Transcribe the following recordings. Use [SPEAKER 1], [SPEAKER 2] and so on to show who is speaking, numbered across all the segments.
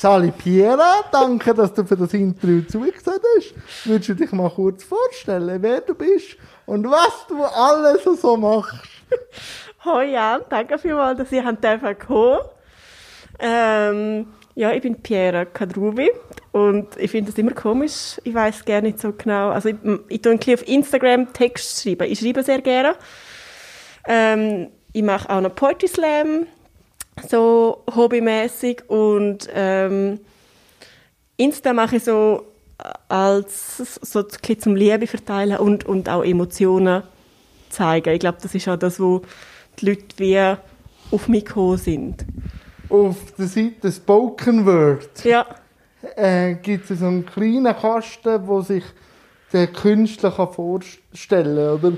[SPEAKER 1] Sali Piera, danke, dass du für das Interview zugesagt hast. Würdest du dich mal kurz vorstellen, wer du bist und was du alles so machst?
[SPEAKER 2] Hoi Jan, danke vielmals, dass ihr kommen kommen ähm, Ja, ich bin Piera Kadrubi und ich finde das immer komisch. Ich weiß gar nicht so genau. Also ich, ich tue ein bisschen auf Instagram Text schreiben. Ich schreibe sehr gerne. Ähm, ich mache auch noch Poetry Slam so hobbymäßig und ähm, Insta mache ich so als so zum Liebe verteilen und, und auch Emotionen zeigen. Ich glaube, das ist auch das, wo die Leute wie auf mich gekommen sind.
[SPEAKER 1] Auf der Seite Spoken Word
[SPEAKER 2] ja.
[SPEAKER 1] äh, gibt es so einen kleinen Kasten, wo sich der Künstler kann vorstellen oder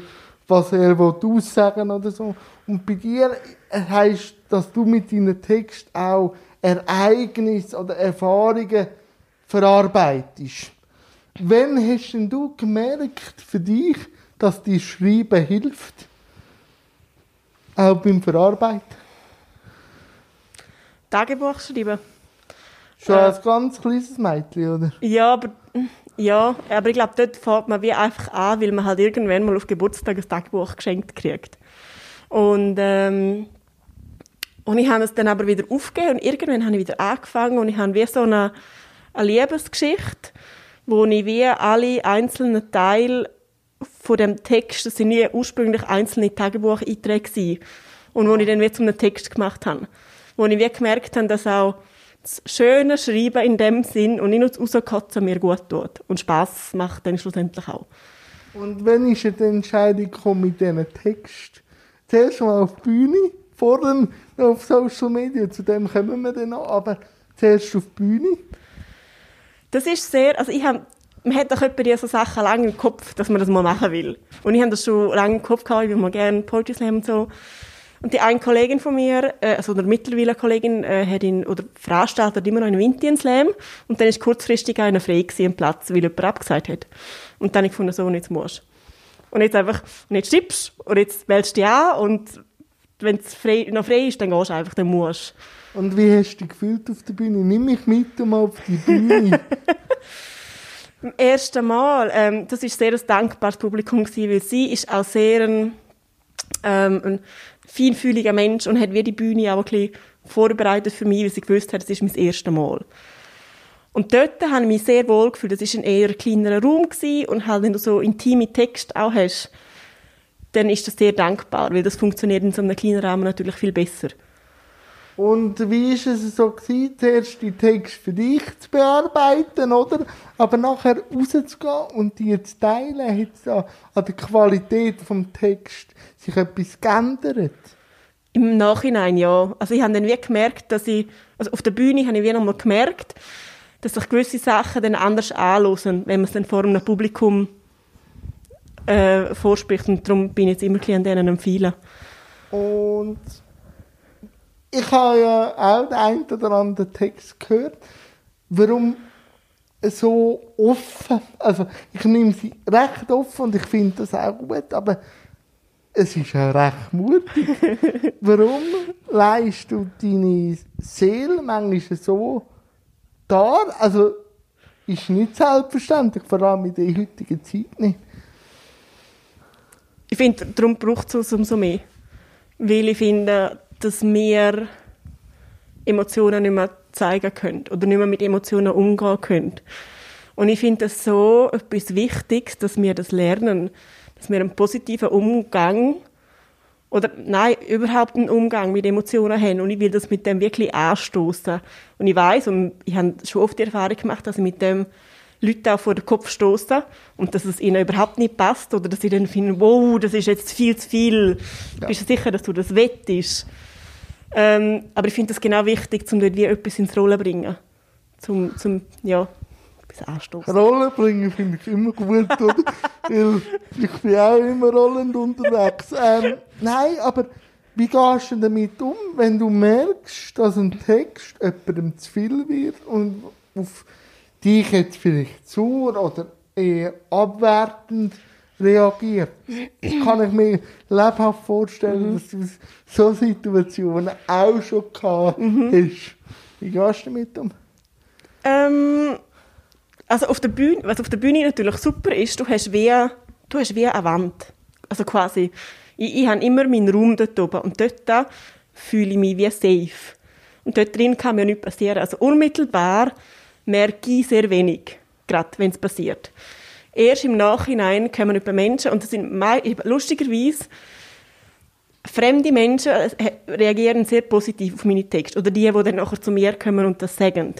[SPEAKER 1] was er aussagen oder so. Und bei dir heisst, dass du mit deinem Text auch Ereignisse oder Erfahrungen verarbeitest. Wann hast denn du gemerkt für dich, dass dir Schreiben hilft? Auch beim Verarbeiten?
[SPEAKER 2] Tagebuch schreiben.
[SPEAKER 1] Schon äh, als ganz kleines Mädchen, oder?
[SPEAKER 2] Ja, aber, ja, aber ich glaube, dort fängt man wie einfach an, weil man halt irgendwann mal auf Geburtstag ein Tagebuch geschenkt kriegt. Und, ähm, und ich habe es dann aber wieder aufgegeben und irgendwann habe ich wieder angefangen und ich habe wie so eine, eine Liebesgeschichte, wo ich wie alle einzelnen Teile von dem Text, das sind nie ursprünglich einzelne Tagebucheinträge und wo ich dann wie zu einem Text gemacht habe. Wo ich wie gemerkt habe, dass auch das schöne Schreiben in dem Sinn und nicht nur das Rauskotzen mir gut tut und Spaß macht dann schlussendlich auch.
[SPEAKER 1] Und wenn ist die Entscheidung gekommen mit diesen Text? Zuerst mal auf die Bühne, vorher auf Social Media, zu dem kommen wir dann noch, aber zuerst auf die Bühne.
[SPEAKER 2] Das ist sehr, also ich habe, man hat doch etwa so Sachen lange im Kopf, dass man das mal machen will. Und ich habe das schon lange im Kopf gehabt, ich will mal gerne Poetry Slam und so. Und die eine Kollegin von mir, äh, also eine mittlerweile Kollegin, äh, hat ihn, oder veranstaltet immer noch einen Indian Slam. Und dann ist kurzfristig einer frei gewesen, Platz, weil jemand abgesagt hat. Und dann habe ich gefunden, so, nicht musst und jetzt einfach, und jetzt stippst und jetzt wählst du dich an und wenn es frei, noch frei ist, dann gehst du einfach, dann musst
[SPEAKER 1] Und wie hast du dich gefühlt auf der Bühne? Nimm mich mit um auf die Bühne.
[SPEAKER 2] Beim ersten Mal, ähm, das ist sehr ein dankbares Publikum gewesen, weil sie ist auch sehr ein, ähm, ein feinfühliger Mensch und hat wie die Bühne auch ein bisschen vorbereitet für mich, weil sie gewusst hat, es ist mein erstes Mal. Und dort habe ich mich sehr wohl gefühlt. Das war ein eher kleinerer Raum gewesen und halt, wenn du so intime Text auch hast, dann ist das sehr dankbar, weil das funktioniert in so einem kleinen Rahmen natürlich viel besser.
[SPEAKER 1] Und wie war es so gewesen, zuerst die Text für dich zu bearbeiten, oder? Aber nachher rauszugehen und die zu teilen, hat es an der Qualität des Text sich etwas geändert?
[SPEAKER 2] Im Nachhinein ja. Also ich habe dann wie gemerkt, dass ich, also auf der Bühne habe ich wie nochmal gemerkt, dass sich gewisse Sachen dann anders anhören, wenn man es dann vor einem Publikum äh, vorspricht. Und darum bin ich jetzt immer ein an denen empfehlen.
[SPEAKER 1] Und ich habe ja auch den einen oder anderen Text gehört. Warum so offen? Also ich nehme sie recht offen und ich finde das auch gut, aber es ist ja recht mutig. Warum leist du deine Seele manchmal so da, also ist nicht selbstverständlich, vor allem in der heutigen Zeit nicht.
[SPEAKER 2] Ich finde, darum braucht es umso mehr. Weil ich finde, dass wir Emotionen nicht mehr zeigen können oder nicht mehr mit Emotionen umgehen können. Und ich finde es so etwas Wichtiges, dass wir das lernen, dass wir einen positiven Umgang oder nein, überhaupt einen Umgang mit Emotionen haben und ich will das mit dem wirklich anstoßen. Und ich weiß und ich habe schon oft die Erfahrung gemacht, dass ich mit dem Leute auch vor den Kopf stoße und dass es ihnen überhaupt nicht passt oder dass sie dann finden, wow, das ist jetzt viel zu viel. Ja. Bist du sicher, dass du das wettest? Ähm, aber ich finde es genau wichtig, um dort wie etwas ins Rollen zu bringen. Zum, zum, ja, etwas anstoßen.
[SPEAKER 1] Rollen bringen finde ich immer gut? Weil ich bin auch immer rollend unterwegs. Ähm, nein, aber wie gehst du damit um, wenn du merkst, dass ein Text jemandem zu viel wird und auf dich jetzt vielleicht zu oder eher abwertend reagiert? Das kann ich mir lebhaft vorstellen, mhm. dass du so Situationen auch schon gehabt mhm. hast. Wie gehst du damit um?
[SPEAKER 2] Ähm, also auf der Bühne, was auf der Bühne natürlich super ist, du hast wie, du hast wie eine Wand. Also quasi, ich, ich habe immer meinen Raum dort oben und dort fühle ich mich wie safe. Und dort drin kann mir nichts passieren. Also unmittelbar merke ich sehr wenig, gerade wenn es passiert. Erst im Nachhinein kommen über Menschen, und das sind lustigerweise fremde Menschen reagieren sehr positiv auf meine Texte. Oder die, die dann nachher zu mir kommen und das sagen.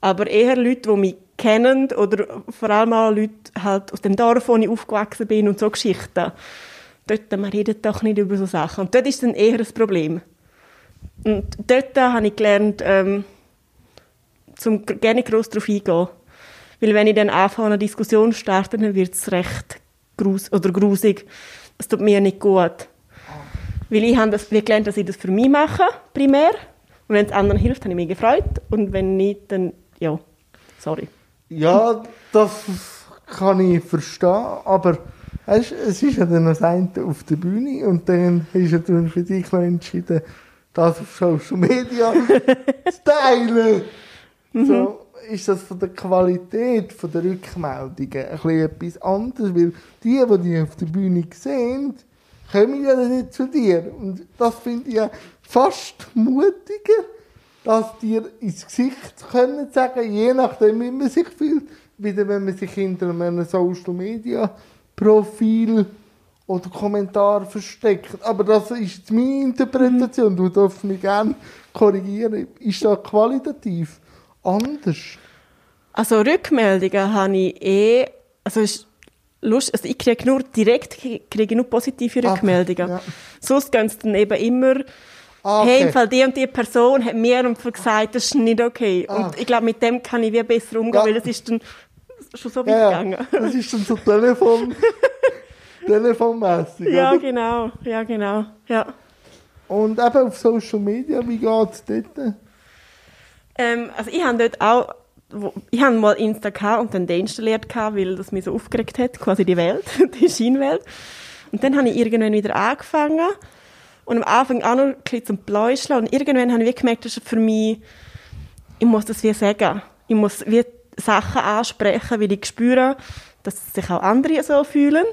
[SPEAKER 2] Aber eher Leute, die mich kennen oder vor allem auch Leute halt aus dem Dorf, wo ich aufgewachsen bin und so Geschichten. Dort, man redet doch nicht über so Sachen. Und dort ist dann eher ein Problem. Und dort habe ich gelernt, ähm, zum gerne gross darauf eingehen. Weil wenn ich dann anfange, eine Diskussion zu starten, dann wird es recht grus oder grusig. Es tut mir nicht gut. Weil ich habe das, wie gelernt, dass ich das für mich mache, primär. Und wenn es anderen hilft, habe ich mich gefreut. Und wenn nicht, dann, ja, sorry.
[SPEAKER 1] Ja, das kann ich verstehen, aber weißt, es ist ja dann das eine auf der Bühne und dann hast du dann für dich entschieden, das auf Social Media zu teilen. So ist das von der Qualität von der Rückmeldungen ein bisschen etwas anderes, weil die, die dich auf der Bühne sehen, kommen ja dann nicht zu dir. Und das finde ich ja fast mutiger, das dir ins Gesicht können sagen, je nachdem, wie man sich fühlt, wieder wenn man sich hinter einem Social Media Profil oder Kommentar versteckt. Aber das ist meine Interpretation. Du darfst mich gerne korrigieren. Ist das qualitativ anders?
[SPEAKER 2] Also Rückmeldungen habe ich eh, also ist lustig, also ich kriege nur direkt kriege nur positive
[SPEAKER 1] Ah,
[SPEAKER 2] Rückmeldungen.
[SPEAKER 1] ja.
[SPEAKER 2] Sonst gehen es dann eben immer,
[SPEAKER 1] Ah,
[SPEAKER 2] hey,
[SPEAKER 1] okay.
[SPEAKER 2] im Fall die und die Person hat mir einfach gesagt, das ist nicht okay.
[SPEAKER 1] Ah.
[SPEAKER 2] Und ich glaube, mit dem kann ich wie besser umgehen,
[SPEAKER 1] Ja.
[SPEAKER 2] weil das ist dann schon so weit
[SPEAKER 1] Ja,
[SPEAKER 2] gegangen.
[SPEAKER 1] das ist dann so Telefon, telefonmässig.
[SPEAKER 2] Ja,
[SPEAKER 1] oder?
[SPEAKER 2] genau, ja, genau, ja.
[SPEAKER 1] Und eben auf Social Media, wie geht es dort?
[SPEAKER 2] Ähm, also ich habe dort auch, ich habe mal Insta gehabt und dann deinstalliert gehabt, weil das mich so aufgeregt hat, quasi die Welt, die Scheinwelt. Und dann habe ich irgendwann wieder angefangen und am Anfang auch noch ein bisschen zum Pläuscheln und irgendwann habe ich gemerkt, das ist für mich, ich muss das wie sagen. Ich muss wie Sachen ansprechen, weil ich spüre, dass sich auch andere so fühlen.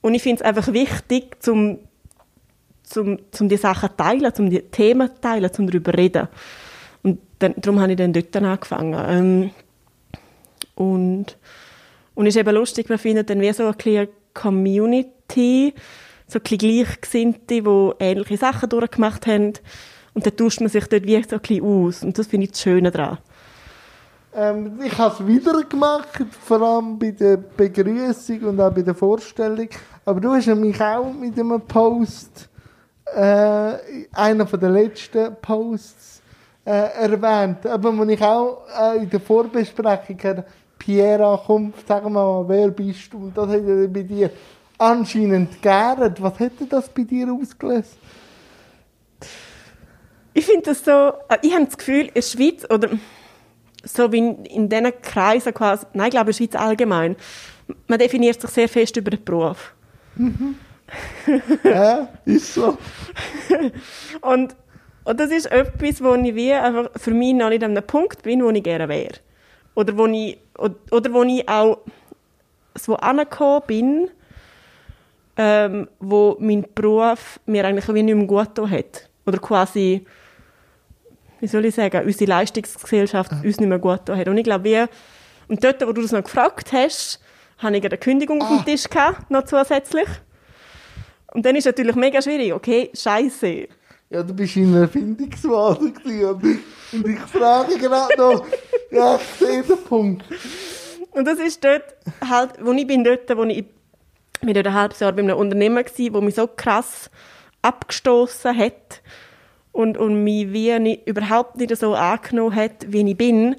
[SPEAKER 2] Und ich finde es einfach wichtig, zum, zum, zum die Sachen teilen, zum die Themen teilen, zum darüber reden. Und dann, darum habe ich dann dort angefangen. Ähm, und, und es ist eben lustig, man findet dann wie so eine kleine Community, so ein Gleichgesinnte, die ähnliche Sachen durchgemacht haben. Und dann tauscht man sich dort wie so ein bisschen aus. Und das finde ich das Schöne daran.
[SPEAKER 1] Ähm, ich habe es wieder gemacht, vor allem bei der Begrüßung und auch bei der Vorstellung. Aber du hast mich auch mit einem Post, äh, einer den letzten Posts, äh, erwähnt. Aber wo ich auch äh, in der Vorbesprechung Piera, komm, sag mal, wer bist du? Und das hat er bei dir anscheinend geehrt. Was hätte das bei dir ausgelöst?
[SPEAKER 2] Ich finde das so, äh, ich habe das Gefühl, in der Schweiz, oder so wie in, in diesen Kreisen quasi, nein, ich glaube in der Schweiz allgemein, man definiert sich sehr fest über den Beruf.
[SPEAKER 1] ja, ist so.
[SPEAKER 2] Und, und das ist etwas, wo ich wie einfach für mich noch nicht an einem Punkt bin, wo ich gerne wäre. Oder wo ich, oder, oder wo ich auch so angekommen bin, ähm, wo mein Beruf mir eigentlich wie nicht mehr gut hat. Oder quasi, wie soll ich sagen, unsere Leistungsgesellschaft uns nicht mehr gut hat. Und ich glaube, wie, und dort, wo du das noch gefragt hast, habe ich eine Kündigung auf
[SPEAKER 1] Ah.
[SPEAKER 2] dem Tisch gehabt, noch zusätzlich. Und dann ist natürlich mega schwierig, okay, scheiße.
[SPEAKER 1] Ja, du bist in einer Erfindungsphase gewesen. Und ich frage gerade noch, ja, ich sehe den Punkt.
[SPEAKER 2] Und das ist dort halt, wo ich bin dort, wo ich bin dort ein halbes Jahr bei einem Unternehmen gsi, wo mich so krass abgestoßen hat und, und mich wie nicht, überhaupt nicht so angenommen hat, wie ich bin.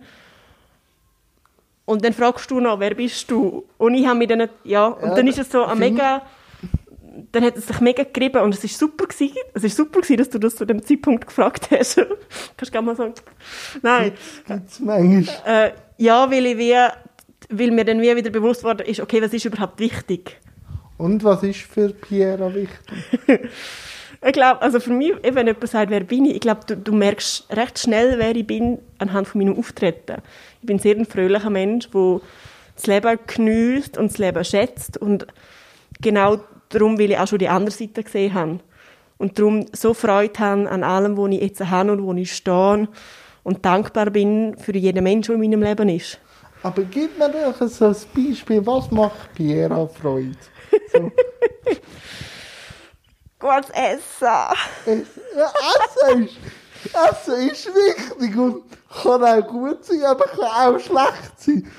[SPEAKER 2] Und dann fragst du noch, wer bist du? Und ich habe mich dann, ja, und
[SPEAKER 1] Ja,
[SPEAKER 2] dann ist es so ein
[SPEAKER 1] find-
[SPEAKER 2] mega, dann hat es sich mega gerieben und es ist super gewesen, es ist super gewesen, dass du das zu dem Zeitpunkt gefragt hast. Kannst du gerne mal sagen? Nein.
[SPEAKER 1] Gibt es manchmal.
[SPEAKER 2] Äh, ja, weil, ich wie, weil mir dann wie wieder bewusst worden ist, okay, was ist überhaupt wichtig?
[SPEAKER 1] Und was ist für Piera wichtig?
[SPEAKER 2] Ich glaube, also für mich, wenn jemand sagt, wer bin ich, ich glaube, du, du merkst recht schnell, wer ich bin, anhand von meinem Auftreten. Ich bin sehr ein fröhlicher Mensch, der das Leben genießt und das Leben schätzt und genau darum will ich auch schon die andere Seite gesehen haben. Und darum so Freude haben an allem, wo ich jetzt habe und wo ich stehe und dankbar bin für jeden Menschen, der in meinem Leben ist.
[SPEAKER 1] Aber gib mir doch so ein Beispiel, was macht Piera Freude? So,
[SPEAKER 2] Gutes Essen.
[SPEAKER 1] Essen, ist, Essen ist wichtig und kann auch gut sein, aber kann auch schlecht sein.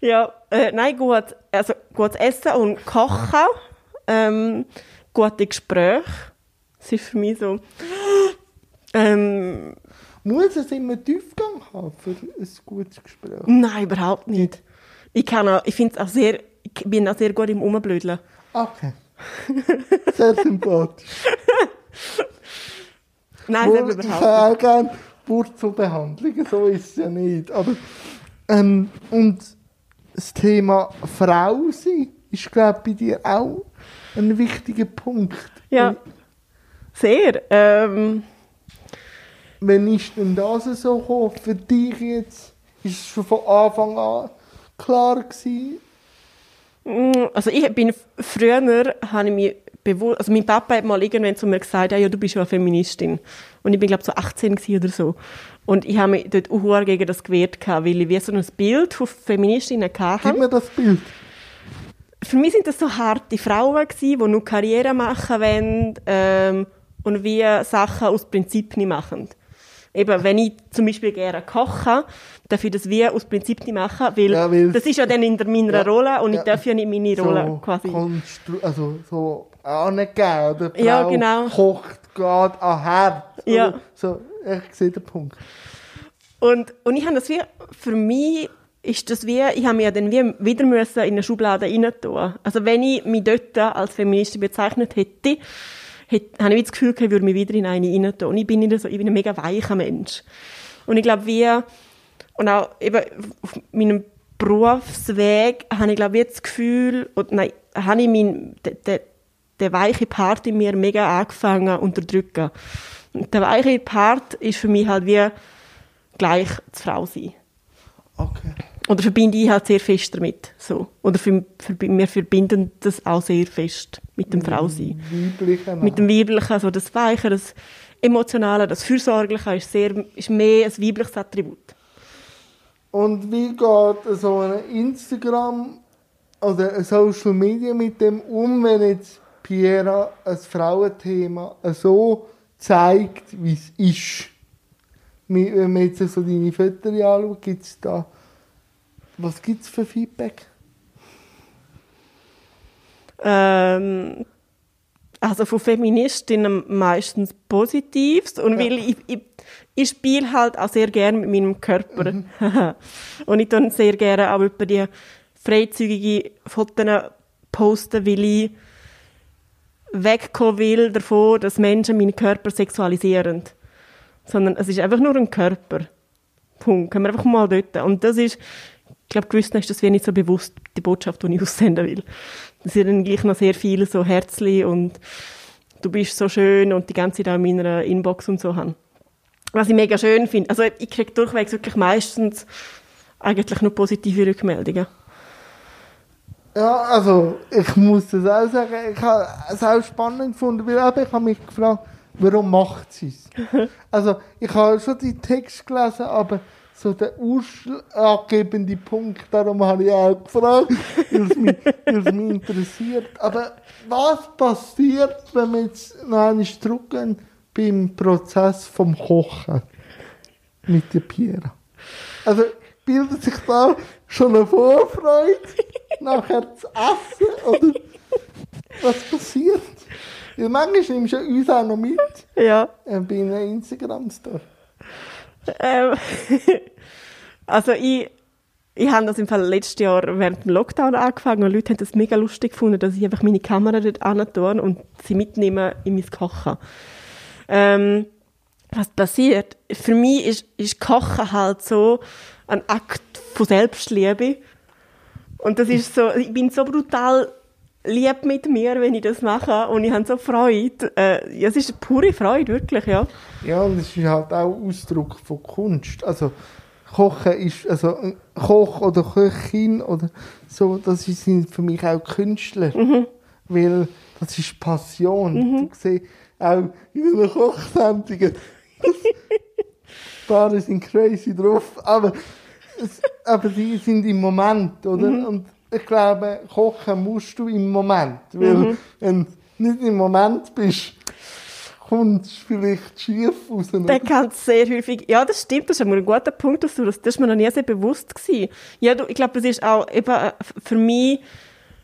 [SPEAKER 2] Ja, äh, nein, gut, also gutes Essen und Kochen, ähm, gute Gespräche. Das ist für mich so. Ähm,
[SPEAKER 1] Muss es immer Tiefgang haben für ein gutes Gespräch?
[SPEAKER 2] nein, überhaupt nicht. Ich kann auch, ich finde es auch sehr, bin auch sehr gut im Umblödeln.
[SPEAKER 1] Okay. Sehr sympathisch.
[SPEAKER 2] Nein, selber
[SPEAKER 1] ich
[SPEAKER 2] überhaupt
[SPEAKER 1] auch gerne Wurzelbehandlungen, so ist es ja nicht. Aber, ähm, und das Thema Frau sein ist, glaube ich, bei dir auch ein wichtiger Punkt.
[SPEAKER 2] Ja, sehr. Ähm,
[SPEAKER 1] Wann ist denn das so gekommen? Für dich jetzt? Ist es schon von Anfang an klar gewesen?
[SPEAKER 2] Also ich bin früher habe ich mich bewusst, also mein Papa hat mal irgendwann zu mir gesagt, ja, ja du bist ja eine Feministin. Und ich bin glaube so 18 gewesen oder so. Und ich habe mich dort auch gegen das gewehrt weil ich wie so ein Bild von Feministinnen
[SPEAKER 1] Gib
[SPEAKER 2] hatte.
[SPEAKER 1] mir das Bild.
[SPEAKER 2] Für mich sind das so harte Frauen gewesen, die nur Karriere machen wollen ähm, und wie Sachen aus Prinzip nicht machen. Eben, wenn ich zum Beispiel gerne koche, darf ich das wie aus Prinzip nicht machen, weil,
[SPEAKER 1] Ja, weil-
[SPEAKER 2] das ist ja dann in der meiner
[SPEAKER 1] Ja,
[SPEAKER 2] Rolle und
[SPEAKER 1] ja.
[SPEAKER 2] ich darf ja nicht meine Rolle
[SPEAKER 1] so
[SPEAKER 2] quasi.
[SPEAKER 1] konstru- also so angegeben.
[SPEAKER 2] Ja, genau.
[SPEAKER 1] kocht gerade an Herd.
[SPEAKER 2] Ja.
[SPEAKER 1] Oder So, ich sehe den Punkt.
[SPEAKER 2] Und, und ich habe das wie, für mich ist das wie, ich habe mich ja dann wie wieder müssen in eine Schublade rein tun. Also wenn ich mich dort als Feministin bezeichnet hätte, hätte habe ich das Gefühl, ich würde mich wieder in eine rein tun. Und ich bin nicht so, ich bin ein mega weicher Mensch. Und ich glaube, wir, und auch eben auf meinem Berufsweg habe ich glaube ich das Gefühl, oder nein, habe ich mein, der, der, der weiche Part in mir mega angefangen zu unterdrücken. Und der weiche Part ist für mich halt wie gleich die Frau sein.
[SPEAKER 1] Okay.
[SPEAKER 2] Oder verbinde ich halt sehr fest damit. So. Oder für, für, wir verbinden das auch sehr fest mit dem Frausein.
[SPEAKER 1] Weibliche
[SPEAKER 2] Mit dem Weiblichen, also das Weiche, das Emotionale, das Fürsorgliche ist, sehr, ist mehr ein weibliches Attribut.
[SPEAKER 1] Und wie geht so ein Instagram oder ein Social Media mit dem um, wenn jetzt Piera ein Frauenthema so zeigt, wie es ist? Wenn man jetzt so deine Fotos anschaut, gibt es da. Was gibt es für Feedback?
[SPEAKER 2] Ähm, also von Feministinnen meistens Positives und weil ich, ich, ich spiele halt auch sehr gerne mit meinem Körper und ich tue sehr gerne auch über die freizügige Fotos posten, weil ich wegkommen will davon, dass Menschen meinen Körper sexualisieren. Sondern es ist einfach nur ein Körper. Punkt. Können wir einfach mal dort. Und das ist, ich glaube, gewissen ist das wie nicht so bewusst, die Botschaft, die ich aussenden will. Das sind dann gleich noch sehr viele so Herzli und du bist so schön und die ganze Zeit auch in meiner Inbox und so haben. Was ich mega schön finde. Also ich kriege durchwegs wirklich meistens eigentlich nur positive Rückmeldungen.
[SPEAKER 1] Ja, also ich muss das auch sagen, ich habe es auch spannend gefunden, weil eben, ich habe mich gefragt, warum macht sie es? Also ich habe schon die Text gelesen, aber so der ausschlaggebende Punkt, darum habe ich auch gefragt, weil es mich, mich interessiert. Aber was passiert, wenn wir jetzt noch einmal zurückgehen beim Prozess vom Kochen mit der Piera? Also bildet sich da schon eine Vorfreude, nachher zu essen? Oder was passiert? Weil manchmal nimmst du uns auch noch mit
[SPEAKER 2] Ja.
[SPEAKER 1] äh, bei einer Instagram-Story.
[SPEAKER 2] Ähm, also ich, ich habe das im Fall letztes Jahr während dem Lockdown angefangen und Leute haben das mega lustig gefunden, dass ich einfach meine Kamera dort antue und sie mitnehme in mein Kochen. Ähm, was passiert? Für mich ist, ist Kochen halt so ein Akt von Selbstliebe. Und das ist so, ich bin so brutal lieb mit mir, wenn ich das mache und ich habe so Freude. Äh, es ist eine pure Freude, wirklich, ja.
[SPEAKER 1] Ja, und es ist halt auch Ausdruck von Kunst. Also, Kochen ist, also ein Koch oder Köchin oder so, das sind für mich auch Künstler. Weil das ist Passion. Du siehst auch in einer Kochsendung, die Paare sind crazy drauf, aber, aber die sind im Moment, oder? Und ich glaube, kochen musst du im Moment. Weil, wenn du nicht im Moment bist, kommt es vielleicht schief raus.
[SPEAKER 2] Der
[SPEAKER 1] oder?
[SPEAKER 2] kann sehr häufig, ja, das stimmt, das ist ein guter Punkt, dass du das, das ist mir noch nie sehr bewusst gewesen. Ja, du, ich glaube, das ist auch eben äh, für mich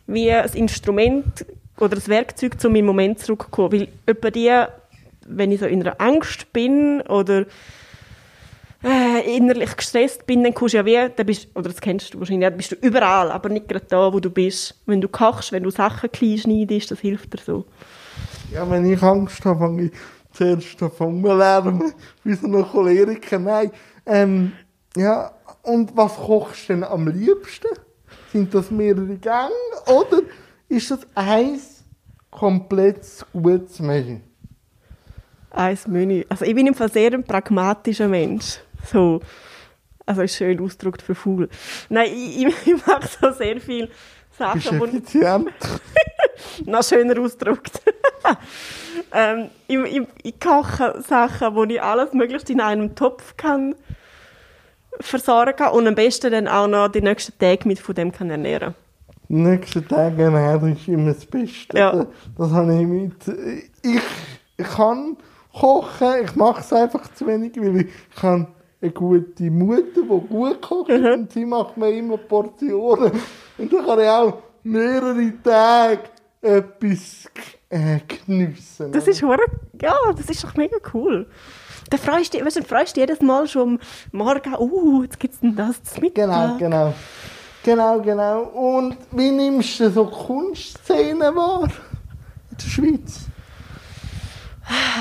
[SPEAKER 2] wie ein Instrument oder ein Werkzeug, um im Moment zurückzukommen. Weil etwa die, wenn ich so in einer Angst bin oder äh, innerlich gestresst bin, dann kommst du ja wie, dann bist, oder das kennst du wahrscheinlich, dann bist du überall, aber nicht gerade da, wo du bist. Wenn du kochst, wenn du Sachen klein schneidest, das hilft dir so.
[SPEAKER 1] Ja, wenn ich Angst habe, fange ich zuerst davon lärmen, wie so ein Choleriker. Nein. Ähm, ja, und was kochst du denn am liebsten? Sind das mehrere Gänge oder ist das eins komplettes gutes Menü?
[SPEAKER 2] Ein Menü. Also ich bin im Fall sehr ein pragmatischer Mensch. So. Also ist schön ausgedrückt für faul. Nein, ich, ich, ich mache so sehr viele
[SPEAKER 1] Bist
[SPEAKER 2] Sachen, wo
[SPEAKER 1] effizient?
[SPEAKER 2] noch schöner ausgedrückt. ähm, ich, ich, ich koche Sachen, wo ich alles möglichst in einem Topf kann versorgen kann und am besten dann auch noch die nächsten Tage mit von dem kann ernähren.
[SPEAKER 1] Die nächsten Tage ernähren ist immer das Beste.
[SPEAKER 2] Ja.
[SPEAKER 1] Das, das habe ich mit. Ich, ich kann kochen, ich mache es einfach zu wenig, weil ich habe eine gute Mutter, die gut kocht und sie macht mir immer Portionen. Und dann kann ich auch mehrere Tage etwas äh, geniessen.
[SPEAKER 2] Das ist hure, ja, das ist doch mega cool. Da freust du, weißt du, freust du jedes Mal schon am Morgen, uh, jetzt gibt's denn das zum Mittag.
[SPEAKER 1] Genau, genau. Genau, genau. Und wie nimmst du so Kunstszenen wahr in der Schweiz?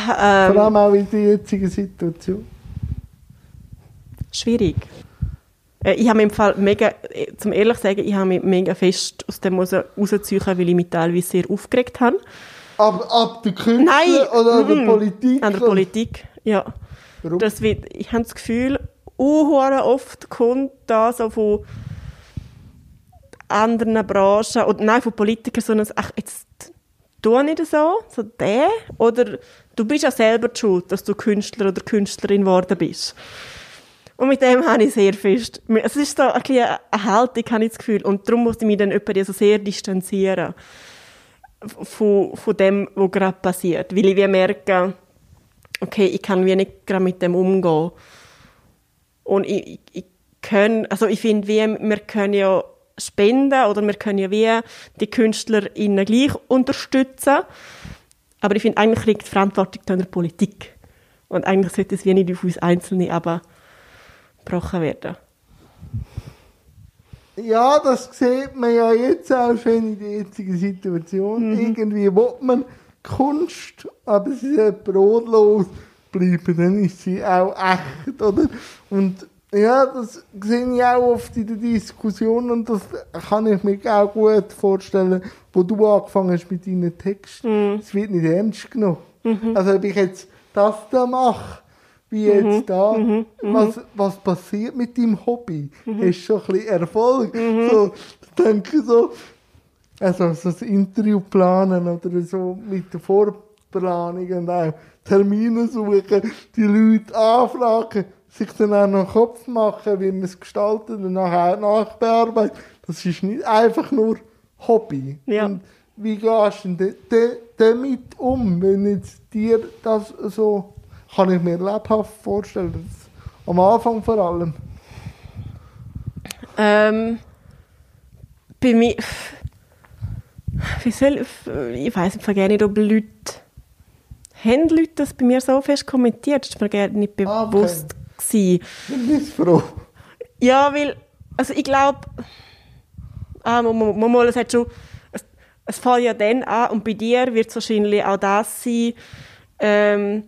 [SPEAKER 1] Vor
[SPEAKER 2] Ähm,
[SPEAKER 1] allem auch in der jetzigen Situation.
[SPEAKER 2] Schwierig. Äh, Ich habe mich im Fall mega, äh, zum ehrlich sagen, ich habe mich mega fest aus dem raus- rausziehen, weil ich mich teilweise sehr aufgeregt habe.
[SPEAKER 1] Aber ab der Künstler
[SPEAKER 2] Nein,
[SPEAKER 1] oder an der. Politik?
[SPEAKER 2] An der Politik, ja.
[SPEAKER 1] Warum?
[SPEAKER 2] Das wird, ich habe das Gefühl, unhure oft kommt da so von anderen Branchen, oder nein, von Politikern, so ein, ach, jetzt tu nicht so, so der, oder du bist ja selber schuld, dass du Künstler oder Künstlerin geworden bist. Und mit dem habe ich sehr fest, es ist so ein eine Haltung, habe ich das Gefühl, und darum musste ich mich dann etwa so sehr distanzieren von, von dem, was gerade passiert, weil ich wie merke, okay, ich kann wie nicht gerade mit dem umgehen. Und ich, ich, kann, also ich finde, wie, wir können ja spenden oder wir können ja wie die KünstlerInnen gleich unterstützen. Aber ich finde, eigentlich liegt die Verantwortung da in der Politik. Und eigentlich sollte es wie nicht auf uns Einzelne aber gebrochen werden.
[SPEAKER 1] Ja, das sieht man ja jetzt auch schon in der jetzigen Situation.
[SPEAKER 2] Mhm.
[SPEAKER 1] Irgendwie will man Kunst, aber sie soll brotlos bleiben, dann ist sie auch echt, oder? Und ja, das sehe ich auch oft in der Diskussion und das kann ich mir auch gut vorstellen, wo du angefangen hast mit deinen Texten.
[SPEAKER 2] Mhm.
[SPEAKER 1] Es wird nicht ernst genommen. Also ob ich jetzt das da mache, wie
[SPEAKER 2] Mhm.
[SPEAKER 1] jetzt da, was, was passiert mit deinem Hobby?
[SPEAKER 2] Mhm.
[SPEAKER 1] Hast du schon ein bisschen Erfolg? So, ich denke so, also so das Interview planen oder so mit der Vorplanung und auch Termine suchen, die Leute anfragen, sich dann auch noch Kopf machen, wie man es gestaltet und nachher nachbearbeitet. Das ist nicht einfach nur Hobby.
[SPEAKER 2] Ja.
[SPEAKER 1] Und wie gehst du denn de- de- damit um, wenn jetzt dir das so, kann ich mir lebhaft vorstellen, das, am Anfang vor allem.
[SPEAKER 2] Ähm, bei mir. Wie soll ich. Weiß gar nicht, ob Leute. Haben Leute das bei mir so fest kommentiert? Das ist mir gar nicht
[SPEAKER 1] Ah, okay.
[SPEAKER 2] bewusst gewesen.
[SPEAKER 1] Ich bin froh.
[SPEAKER 2] Ja, weil. Also ich glaube. Ah, mal, es hat schon. Es, es fällt ja dann an und bei dir wird es wahrscheinlich auch das sein, ähm,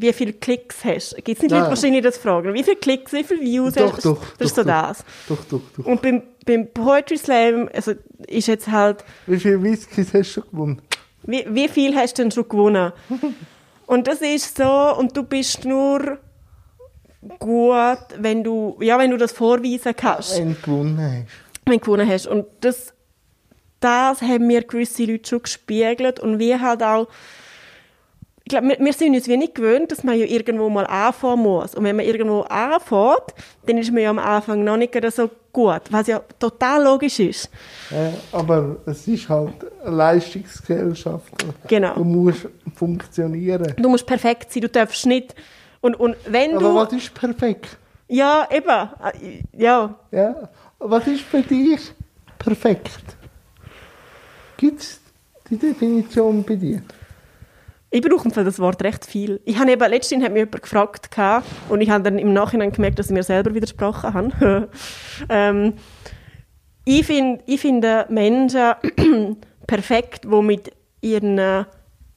[SPEAKER 2] wie viele Klicks hast. Gibt es nicht
[SPEAKER 1] Nein.
[SPEAKER 2] Leute wahrscheinlich das fragen? Wie viele Klicks, wie viele Views
[SPEAKER 1] Doch,
[SPEAKER 2] hast
[SPEAKER 1] doch,
[SPEAKER 2] Das ist
[SPEAKER 1] doch,
[SPEAKER 2] so
[SPEAKER 1] doch.
[SPEAKER 2] das.
[SPEAKER 1] Doch, doch, doch.
[SPEAKER 2] Und beim, beim Poetry Slam, also ist jetzt halt,
[SPEAKER 1] Wie viele Whiskys hast du schon gewonnen?
[SPEAKER 2] wie, wie viel hast du denn schon gewonnen? und das ist so, und du bist nur gut, wenn du, ja, wenn du das vorweisen kannst.
[SPEAKER 1] Wenn du gewonnen hast.
[SPEAKER 2] wenn du gewonnen hast. Und das, das haben mir gewisse Leute schon gespiegelt und wir halt auch, ich glaube, wir, sind uns wie nicht gewöhnt, dass man ja irgendwo mal anfangen muss. Und wenn man irgendwo anfängt, dann ist man ja am Anfang noch nicht so gut, was ja total logisch ist.
[SPEAKER 1] Äh, aber es ist halt eine Leistungsgesellschaft.
[SPEAKER 2] Genau.
[SPEAKER 1] Du musst funktionieren.
[SPEAKER 2] Du musst perfekt sein, du darfst nicht. Und, und wenn
[SPEAKER 1] Aber
[SPEAKER 2] du.
[SPEAKER 1] was ist perfekt?
[SPEAKER 2] Ja, eben. Ja.
[SPEAKER 1] Ja? Was ist für dich perfekt? Gibt es die Definition bei dir?
[SPEAKER 2] Ich brauche für das Wort recht viel. Ich habe eben, letztens hat mich jemand gefragt und ich habe dann im Nachhinein gemerkt, dass ich mir selber widersprochen habe. ähm, ich, find, ich finde Menschen perfekt, die mit ihren,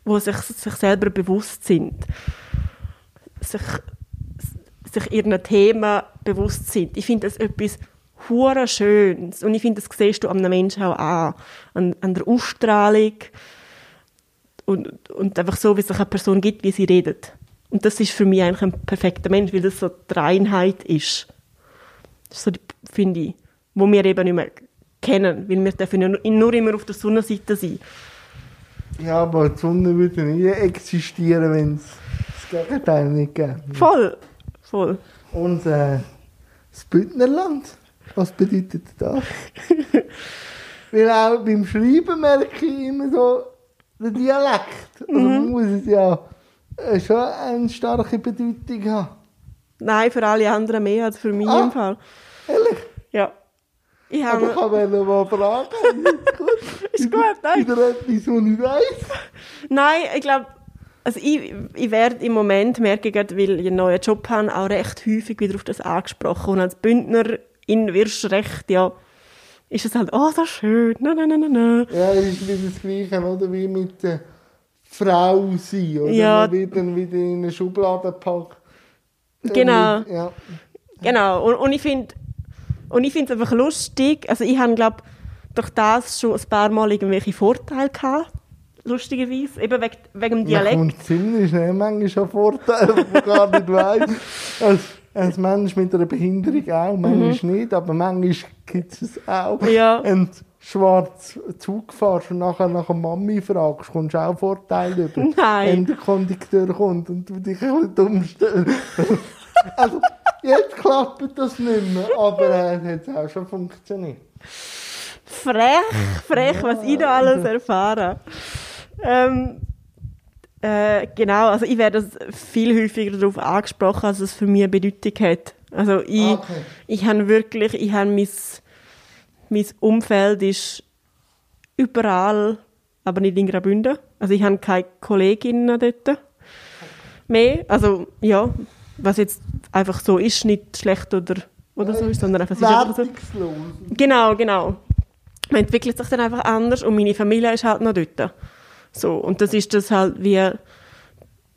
[SPEAKER 2] wo sich, sich selber bewusst sind, sich, sich ihren Themen bewusst sind. Ich finde das etwas hure Schönes und ich finde, das siehst du an einem Menschen auch an, an, an der Ausstrahlung und, und einfach so, wie sich eine Person gibt, wie sie redet. Und das ist für mich eigentlich ein perfekter Mensch, weil das so die Reinheit ist. Das ist so, die, finde ich, wo wir eben nicht mehr kennen, weil wir dürfen ja nur, nur immer auf der Sonnenseite sein.
[SPEAKER 1] Ja, aber die Sonne würde nie existieren, wenn es das Gegenteil nicht gäbe.
[SPEAKER 2] Voll, voll.
[SPEAKER 1] Und äh, das Bündnerland, was bedeutet das? Weil auch beim Schreiben merke ich immer so den Dialekt. Also muss es ja äh, schon eine starke Bedeutung haben.
[SPEAKER 2] Nein, für alle anderen mehr als für mich
[SPEAKER 1] Ah.
[SPEAKER 2] im Fall.
[SPEAKER 1] Ehrlich?
[SPEAKER 2] Ja. Ich
[SPEAKER 1] Aber ich
[SPEAKER 2] habe,
[SPEAKER 1] kann mal fragen. Ist gut.
[SPEAKER 2] Ist gut, nein.
[SPEAKER 1] Wieder etwas, was ich weiss.
[SPEAKER 2] nein, ich glaube, also ich, ich werde im Moment, merke ich gerade, weil ich einen neuen Job habe, auch recht häufig wieder auf das angesprochen. Und als Bündner in wirst du recht, ja, ist es halt, oh, so schön, na, na, na, na.
[SPEAKER 1] Ja, es ist wieder das Gleiche, oder? Wie mit der Frau sein. Oder?
[SPEAKER 2] Ja.
[SPEAKER 1] Man wird dann wieder in eine Schublade gepackt.
[SPEAKER 2] Genau.
[SPEAKER 1] mit- Ja.
[SPEAKER 2] Genau, und, und ich finde und ich finde es einfach lustig, also ich habe, glaube durch das schon ein paar Mal irgendwelche Vorteile gehabt, lustigerweise, eben wegen, wegen dem
[SPEAKER 1] Man
[SPEAKER 2] Dialekt.
[SPEAKER 1] kommt ziemlich schnell manchmal schon Vorteile, die man gar nicht weiss. Als, als Mensch mit einer Behinderung auch, manchmal nicht, aber manchmal gibt es auch.
[SPEAKER 2] Mhm. Ja.
[SPEAKER 1] Und schwarz Zug fährst und nachher nach einer Mami fragst, kommst du auch Vorteile über.
[SPEAKER 2] Nein.
[SPEAKER 1] Wenn der Kondukteur kommt und du dich ein bisschen dumm stellst. also, jetzt klappt das nicht mehr, aber äh, es hat auch schon funktioniert.
[SPEAKER 2] Frech, frech, was ich da alles erfahre. Ähm, äh, genau, also ich werde viel häufiger darauf angesprochen, als es für mich eine Bedeutung hat. Also ich,
[SPEAKER 1] Okay.
[SPEAKER 2] ich habe wirklich, ich habe mein, mein Umfeld ist überall, aber nicht in Graubünden. Also ich habe keine Kolleginnen dort mehr. Also ja, was jetzt einfach so ist, nicht schlecht oder, oder so ist, sondern einfach es ist einfach so.
[SPEAKER 1] Wertungslos.
[SPEAKER 2] Genau, genau. Man entwickelt sich dann einfach anders und meine Familie ist halt noch dort. So, und das ist das halt wie,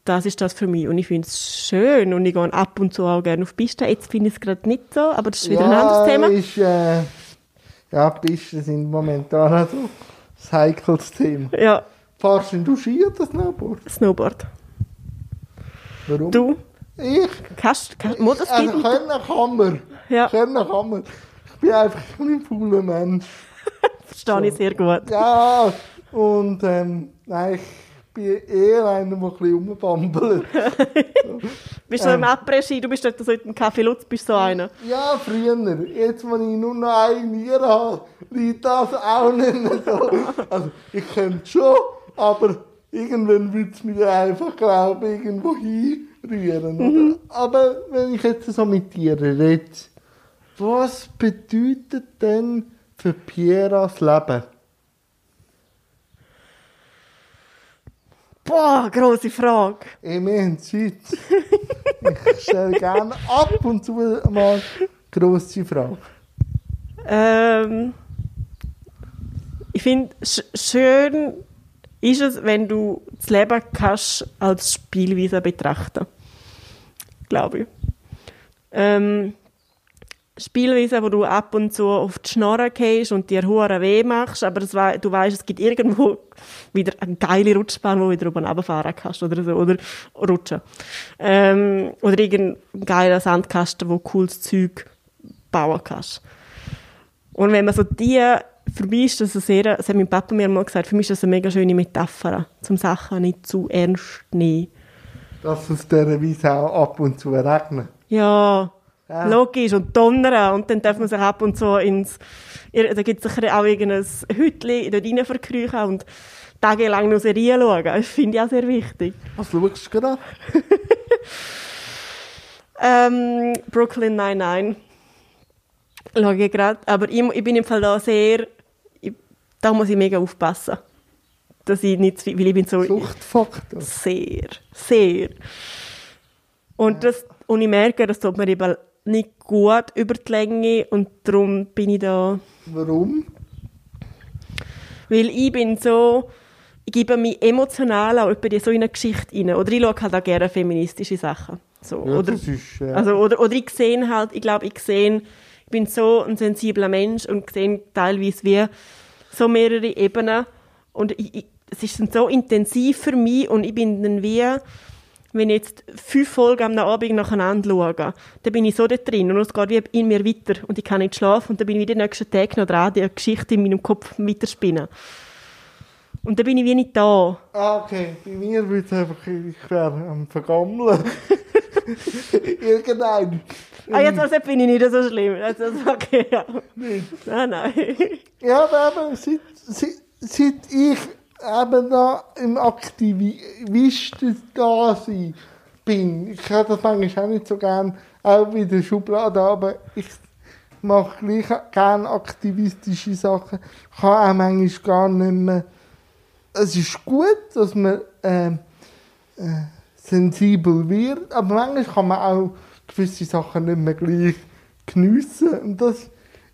[SPEAKER 2] das ist das für mich und ich finde es schön und ich gehe ab und zu auch gerne auf Piste. Jetzt finde ich es gerade nicht so, aber das ist wieder ein anderes Thema.
[SPEAKER 1] Ist, äh, ja, Pisten sind momentan also ein heikles Thema.
[SPEAKER 2] Ja,
[SPEAKER 1] Fahrst du Ski oder Snowboard?
[SPEAKER 2] Snowboard.
[SPEAKER 1] Warum?
[SPEAKER 2] Du?
[SPEAKER 1] Ich?
[SPEAKER 2] Kannst, kannst, muss das
[SPEAKER 1] Also können kann man.
[SPEAKER 2] Ja.
[SPEAKER 1] Können kann man. Ich bin einfach ein fauler Mensch.
[SPEAKER 2] Verstehe ich sehr gut.
[SPEAKER 1] Ja, und ähm, nein, ich bin eher einer, der ein bisschen rumbambelt.
[SPEAKER 2] Bist du so im
[SPEAKER 1] Ähm.
[SPEAKER 2] Après-Ski, du bist dort so dem Café Lutz, bist so einer.
[SPEAKER 1] Ja, früher. Jetzt, wo ich nur noch ein Nier habe, liegt das auch nicht mehr so. Also, ich könnte schon, aber irgendwann würde es mich einfach, glaube ich, irgendwo hinrühren. Oder? Aber wenn ich jetzt so mit dir rede, was bedeutet denn für Pierre das Leben?
[SPEAKER 2] Boah, grosse Frage.
[SPEAKER 1] Wir haben Zeit. Ich stelle gerne ab und zu mal grosse Fragen.
[SPEAKER 2] Ähm, ich finde, sch schön ist es, wenn du das Leben kannst als Spielweise betrachten glaube ich. Ähm, Spielweise, wo du ab und zu auf die Schnorren gehst und dir hure weh machst, aber wei du weißt, es gibt irgendwo wieder eine geile Rutschbahn, wo du wieder oben runterfahren kannst oder so, oder rutschen. Ähm, oder irgendein geiler Sandkasten, wo cooles Zeug bauen kannst. Und wenn man so die, für mich ist das eine sehr, das hat mein Papa mir mal gesagt, für mich ist das eine mega schöne Metapher, zum Sachen nicht zu ernst nehmen.
[SPEAKER 1] Dass es dieser Weise auch ab und zu regnet.
[SPEAKER 2] Ja,
[SPEAKER 1] Ja.
[SPEAKER 2] logisch. Und donnern. Und dann darf man sich ab und zu ins... Da gibt es sicher auch irgendein Hütchen dort rein verkriechen und tagelang noch Serien schauen. Das finde ich auch sehr wichtig.
[SPEAKER 1] Was schaust du gerade?
[SPEAKER 2] Ähm, Brooklyn Nine-Nine schaue ich gerade. Aber ich, ich bin im Fall da sehr... Ich, da muss ich mega aufpassen. Dass ich nicht zu viel... Weil ich bin so...
[SPEAKER 1] Suchtfaktor.
[SPEAKER 2] Sehr, sehr. Und, das, und ich merke, das tut mir eben nicht gut über die Länge und darum bin ich da,
[SPEAKER 1] Warum?
[SPEAKER 2] weil ich bin so, ich gebe mich emotional auch in so eine Geschichte rein. Oder ich schaue halt auch gerne feministische Sachen. So.
[SPEAKER 1] Ja,
[SPEAKER 2] oder,
[SPEAKER 1] das ist, äh,
[SPEAKER 2] also, oder, oder ich sehe halt, ich glaube, ich sehe, ich bin so ein sensibler Mensch und sehe teilweise wie so mehrere Ebenen. Und ich, ich, es ist dann so intensiv für mich und ich bin dann wie, wenn ich jetzt fünf Folgen am Abend nacheinander schaue, dann bin ich so dort drin und es geht wie in mir weiter und ich kann nicht schlafen und dann bin ich wieder den nächsten Tag noch dran, die Geschichte in meinem Kopf weiterspinnen. Und dann bin ich wie nicht da.
[SPEAKER 1] Ah, okay. Bei mir wird es einfach, ich wäre am Vergammeln. Irgendein.
[SPEAKER 2] Ah, jetzt also bin ich nicht so schlimm. Also, okay, ja.
[SPEAKER 1] Nicht.
[SPEAKER 2] Nein, nein.
[SPEAKER 1] Ja, aber eben, seit, seit, seit ich eben da im Aktivisten da sein bin, ich habe das manchmal auch nicht so gern, auch in der Schublade, aber ich mache gleich gerne aktivistische Sachen. Ich kann auch manchmal gar nicht mehr. Es ist gut, dass man ähm, äh, sensibel wird, aber manchmal kann man auch gewisse Sachen nicht mehr gleich geniessen. Und das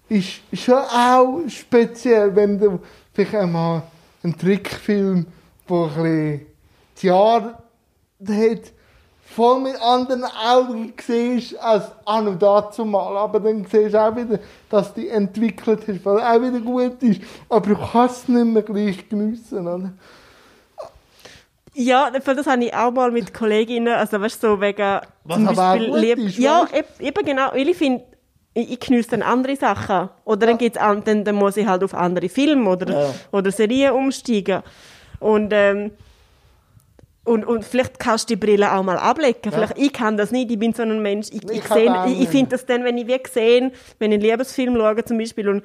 [SPEAKER 1] ist schon auch speziell, wenn du vielleicht einmal einen Trickfilm, der ein bisschen das Jahr hat, voll mit anderen Augen siehst als an und dazu mal. Aber dann siehst du auch wieder, dass die entwickelt weil er auch wieder gut ist. Aber du kannst es nicht mehr gleich geniessen. Oder?
[SPEAKER 2] Ja, das habe ich auch mal mit Kolleginnen, also weißt du, so wegen
[SPEAKER 1] Was auch gut
[SPEAKER 2] Lieb-
[SPEAKER 1] ist,
[SPEAKER 2] Ja, eben genau, weil ich finde, ich, ich geniesse dann andere Sachen. Oder dann, gibt's an, dann, dann muss ich halt auf andere Filme oder,
[SPEAKER 1] Ja.
[SPEAKER 2] oder Serien umsteigen. Und, ähm, und, und vielleicht kannst du die Brille auch mal ablegen. Vielleicht, ich kann das nicht, ich bin so ein Mensch. Ich,
[SPEAKER 1] Ich
[SPEAKER 2] ich, seh- ich, ich finde das dann, wenn ich wie sehe, wenn ich einen Liebesfilm schaue zum Beispiel und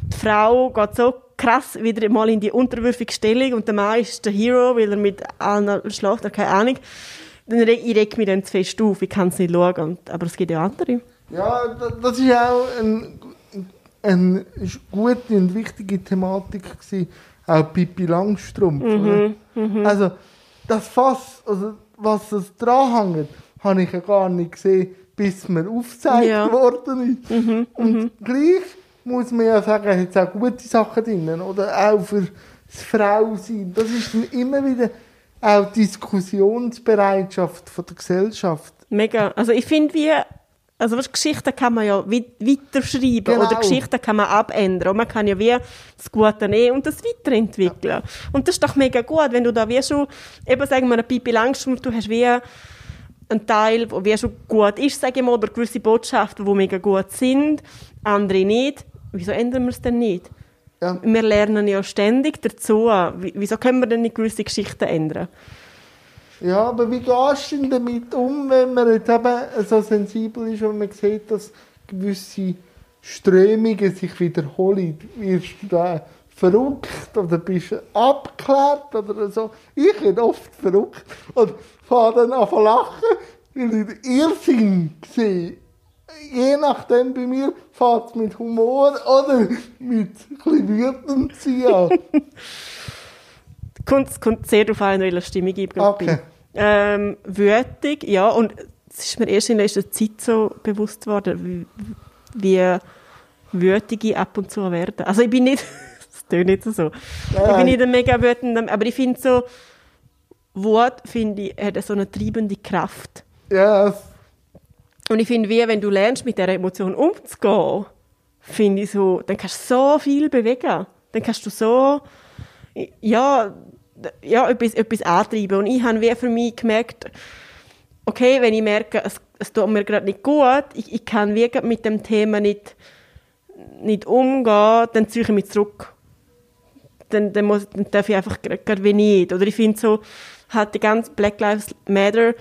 [SPEAKER 2] die Frau geht so krass wieder mal in die unterwürfige Stellung und der Mann ist der Hero, weil er mit allen schläft, keine Ahnung. Dann reg, ich reg mich dann zu fest auf, ich kann es nicht schauen. Und, aber es gibt ja andere.
[SPEAKER 1] Ja, da- das ist auch ein, eine gute und wichtige Thematik gewesen. Auch Pippi Langstrumpf. oder? Also, das Fass, also, was das dran hängt, habe ich ja gar nicht gesehen, bis mir aufgezeigt
[SPEAKER 2] Ja.
[SPEAKER 1] worden ist. Und gleich muss man ja sagen, hat es auch gute Sachen drin, oder? Auch für das Frausein. Das ist dann immer wieder auch Diskussionsbereitschaft von der Gesellschaft.
[SPEAKER 2] Mega. Also ich finde wie, also weißt, Geschichten kann man ja wei- weiterschreiben
[SPEAKER 1] Genau.
[SPEAKER 2] oder Geschichten kann man abändern und man kann ja wie das Gute nehmen und das weiterentwickeln. Und das ist doch mega gut, wenn du da wie schon, eben sagen wir eine Pipi Langstrumpf, du hast wie einen Teil, der wie schon gut ist, sage ich mal, oder gewisse Botschaften, die mega gut sind, andere nicht. Wieso ändern wir es denn nicht?
[SPEAKER 1] Ja.
[SPEAKER 2] Wir lernen ja ständig dazu. Wie- Wieso können wir denn nicht gewisse Geschichten ändern?
[SPEAKER 1] Ja, aber wie gehst du denn damit um, wenn man jetzt eben so sensibel ist und man sieht, dass gewisse Strömungen sich wiederholen? Wirst du da verrückt oder bist du abgeklärt oder so? Ich werde oft verrückt und fahre dann an zu lachen, weil ich den Irrsinn sehe. Je nachdem bei mir fährt es mit Humor oder mit ein bisschen wütend.
[SPEAKER 2] Kommt, es kommt sehr darauf an, in welcher Stimmung ich gerade
[SPEAKER 1] Okay.
[SPEAKER 2] bin. Ähm, wütig, ja, und es ist mir erst in letzter Zeit so bewusst worden, wie, wie wütig ich ab und zu werde. Also ich bin nicht, das tönt nicht so. Ich bin nicht ein mega wütender, aber ich finde so, Wort, finde ich, hat so eine treibende Kraft.
[SPEAKER 1] Ja, das
[SPEAKER 2] Und ich finde, wie, wenn du lernst, mit dieser Emotion umzugehen, finde ich so, dann kannst du so viel bewegen. Dann kannst du so, ja, ja, etwas, etwas antreiben. Und ich habe für mich gemerkt, okay, wenn ich merke, es, es tut mir gerade nicht gut, ich, ich kann wirklich mit dem Thema nicht, nicht umgehen, dann ziehe ich mich zurück. Dann, dann, muss, dann darf ich einfach gerade wie nicht. Oder ich finde so, hat die ganze Black Lives Matter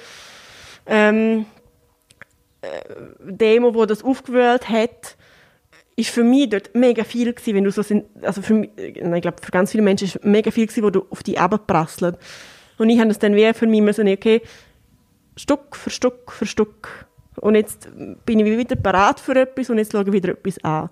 [SPEAKER 2] ähm, äh, Demo, wo das aufgewählt hat, ist für mich dort mega viel gewesen, wenn du so sind, also für mich, nein, ich glaube, für ganz viele Menschen ist mega viel gewesen, wo du auf die Ebene prasselt. Und ich habe das dann wie für mich müssen, okay, Stück für Stück für Stück. Und jetzt bin ich wieder bereit für etwas und jetzt schaue ich wieder etwas an.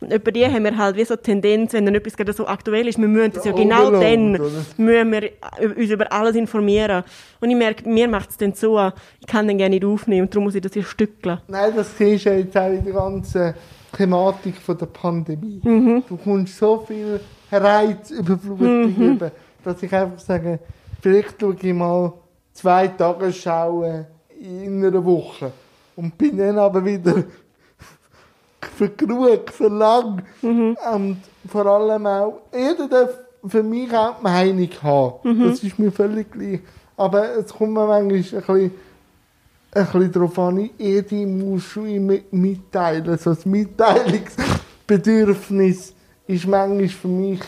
[SPEAKER 2] Und über die haben wir halt wie so die Tendenz, wenn dann etwas gerade so aktuell ist, wir müssen das ja, ja genau dann, müssen wir uns über alles informieren. Und ich merke, mir macht es dann so, ich kann den gerne nicht aufnehmen und darum muss ich das hier stückeln.
[SPEAKER 1] Nein, das siehst du jetzt auch in der ganzen Thematik von der Pandemie. Mhm. Du kommst so viel Reizüberflutung mhm. über, dass ich einfach sage, vielleicht schaue ich mal zwei Tage schauen in einer Woche und bin dann aber wieder für lang. Mhm. Und vor allem auch, jeder darf für mich auch die Meinung haben. Mhm. Das ist mir völlig gleich. Aber es kommt mir manchmal ein bisschen ein bisschen darauf an, jede muss schon mitteilen. So das Mitteilungsbedürfnis ist manchmal für mich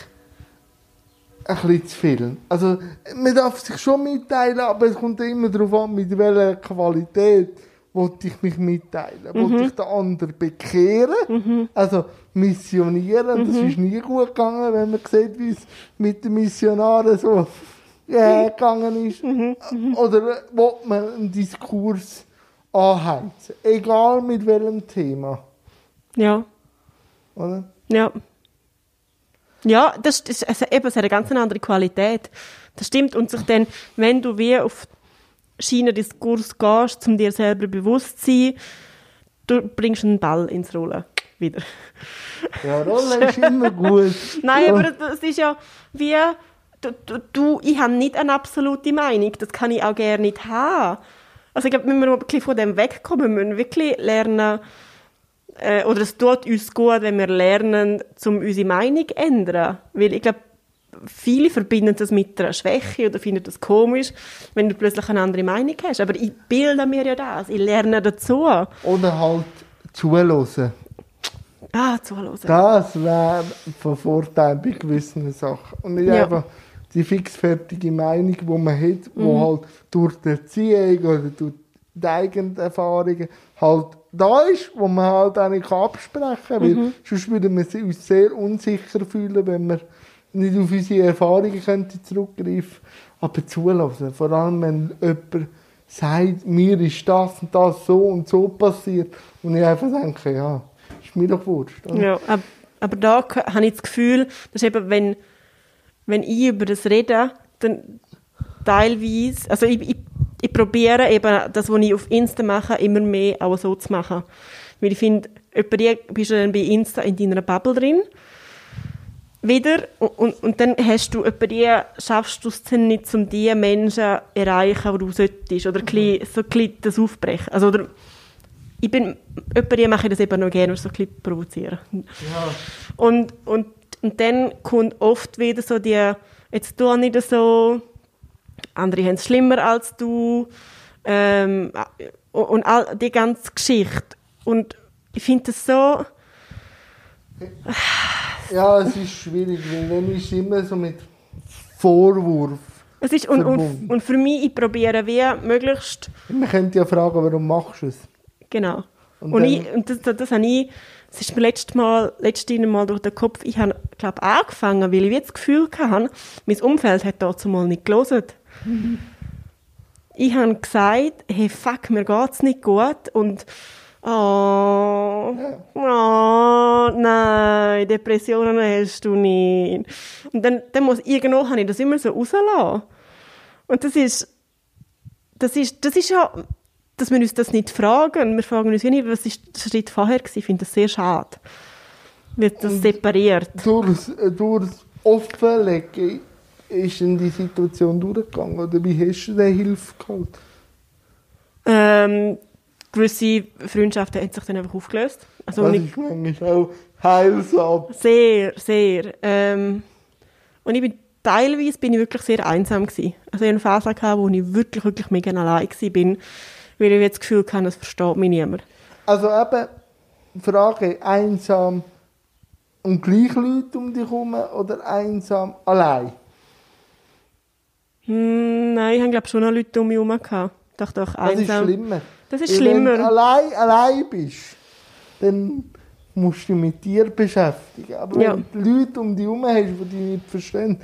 [SPEAKER 1] ein bisschen zu viel. Also, man darf sich schon mitteilen, aber es kommt immer darauf an, mit welcher Qualität wollte ich mich mitteilen. Mhm. Wollte ich den anderen bekehren, mhm. also missionieren. Mhm. Das ist nie gut gegangen, wenn man sieht, wie es mit den Missionaren so äh, gegangen ist. Mhm. Oder will man einen Diskurs anheizen? Egal mit welchem Thema.
[SPEAKER 2] Ja.
[SPEAKER 1] Oder?
[SPEAKER 2] Ja. Ja, das, ist also eben, es hat eine ganz andere Qualität. Das stimmt. Und sich dann, wenn du wie auf Schienendiskurs gehst, um dir selber bewusst zu sein, du bringst einen Ball ins Rollen. Wieder.
[SPEAKER 1] Ja, Rollen ist immer gut.
[SPEAKER 2] Nein, aber das ist ja wie du, du, ich habe nicht eine absolute Meinung, das kann ich auch gerne nicht haben. Also ich glaube, wir müssen wirklich von dem wegkommen, wir müssen wirklich lernen, äh, oder es tut uns gut, wenn wir lernen, um unsere Meinung zu ändern. Weil ich glaube, viele verbinden das mit einer Schwäche oder finden das komisch, wenn du plötzlich eine andere Meinung hast. Aber ich bilde mir ja das, ich lerne dazu.
[SPEAKER 1] Oder halt zuhören.
[SPEAKER 2] Ah, zuhören.
[SPEAKER 1] Das wäre von Vorteil bei gewissen Sachen. Und nicht ja. einfach die fixfertige Meinung, die man hat, mhm. die halt durch die Erziehung oder durch die eigenen Erfahrungen halt da ist, wo man halt auch nicht absprechen kann. Weil mhm. sonst würden wir uns sehr unsicher fühlen, wenn wir nicht auf unsere Erfahrungen könnte zurückgreifen aber zulassen. Vor allem, wenn jemand sagt, mir ist das und das so und so passiert und ich einfach denke, ja, ist mir doch wurscht.
[SPEAKER 2] Oder? Ja, aber da habe ich das Gefühl, dass eben, wenn wenn ich über das rede, dann teilweise, also ich, ich, ich probiere eben das, was ich auf Insta mache, immer mehr auch so zu machen. Weil ich finde, bist du dann bei Insta in deiner Bubble drin. Wieder. Und, und, und dann hast du die, schaffst du es dann nicht, um die Menschen zu erreichen, die du solltest. Oder mhm. so ein bisschen das aufbrechen. Also, oder, ich bin, die mache ich das eben noch gerne, so ein bisschen provozieren. Ja. Und, und und dann kommt oft wieder so die, jetzt tu nicht so, andere haben es schlimmer als du, ähm, und all die ganze Geschichte. Und ich finde das so...
[SPEAKER 1] Ja, es ist schwierig, weil dann ist immer so mit Vorwurf
[SPEAKER 2] es ist, und, und, und, für mich, ich probiere wie möglichst...
[SPEAKER 1] Man könnte ja fragen, warum machst du es?
[SPEAKER 2] Genau. Und, und, ich, und das, das, das habe ich es ist mir letztes Mal, letztes Mal durch den Kopf, ich habe, glaube angefangen, weil ich das Gefühl hatte, mein Umfeld hat dazu mal nicht gelesen. Mhm. Ich habe gesagt, hey, fuck, mir geht's nicht gut und oh, oh, nein, Depressionen hast du nicht. Und dann, dann muss, irgendwo habe ich das immer so rauslassen. Und das ist, das ist, das ist ja, dass wir uns das nicht fragen. Wir fragen uns ja nicht, was ist der Schritt vorher gewesen. Ich finde das sehr schade. Wird das separiert.
[SPEAKER 1] Durch, durch das Offenlegen ist in die Situation durchgegangen? Oder wie hast du diese Hilfe geholt?
[SPEAKER 2] Ähm, gewisse Freundschaften haben sich dann einfach aufgelöst. Also
[SPEAKER 1] Das
[SPEAKER 2] ich,
[SPEAKER 1] ist manchmal auch heilsam.
[SPEAKER 2] sehr, sehr. Ähm, und ich bin teilweise bin ich wirklich sehr einsam gewesen. Also ich hatte eine Phase, gehabt, wo ich wirklich, wirklich mega allein bin, weil ich jetzt das Gefühl hatte, es versteht mich niemand.
[SPEAKER 1] Also eben, Frage, einsam und gleich Leute um dich herum oder einsam allein?
[SPEAKER 2] Hm, nein, ich habe glaube schon noch Leute um mich herum gehabt. Doch, doch,
[SPEAKER 1] Das ist
[SPEAKER 2] einsam.
[SPEAKER 1] schlimmer.
[SPEAKER 2] Das ist schlimmer.
[SPEAKER 1] Wenn du allein, allein bist, dann musst du dich mit dir beschäftigen. Aber
[SPEAKER 2] Ja.
[SPEAKER 1] wenn du Leute um dich herum hast, die dich nicht verstehen,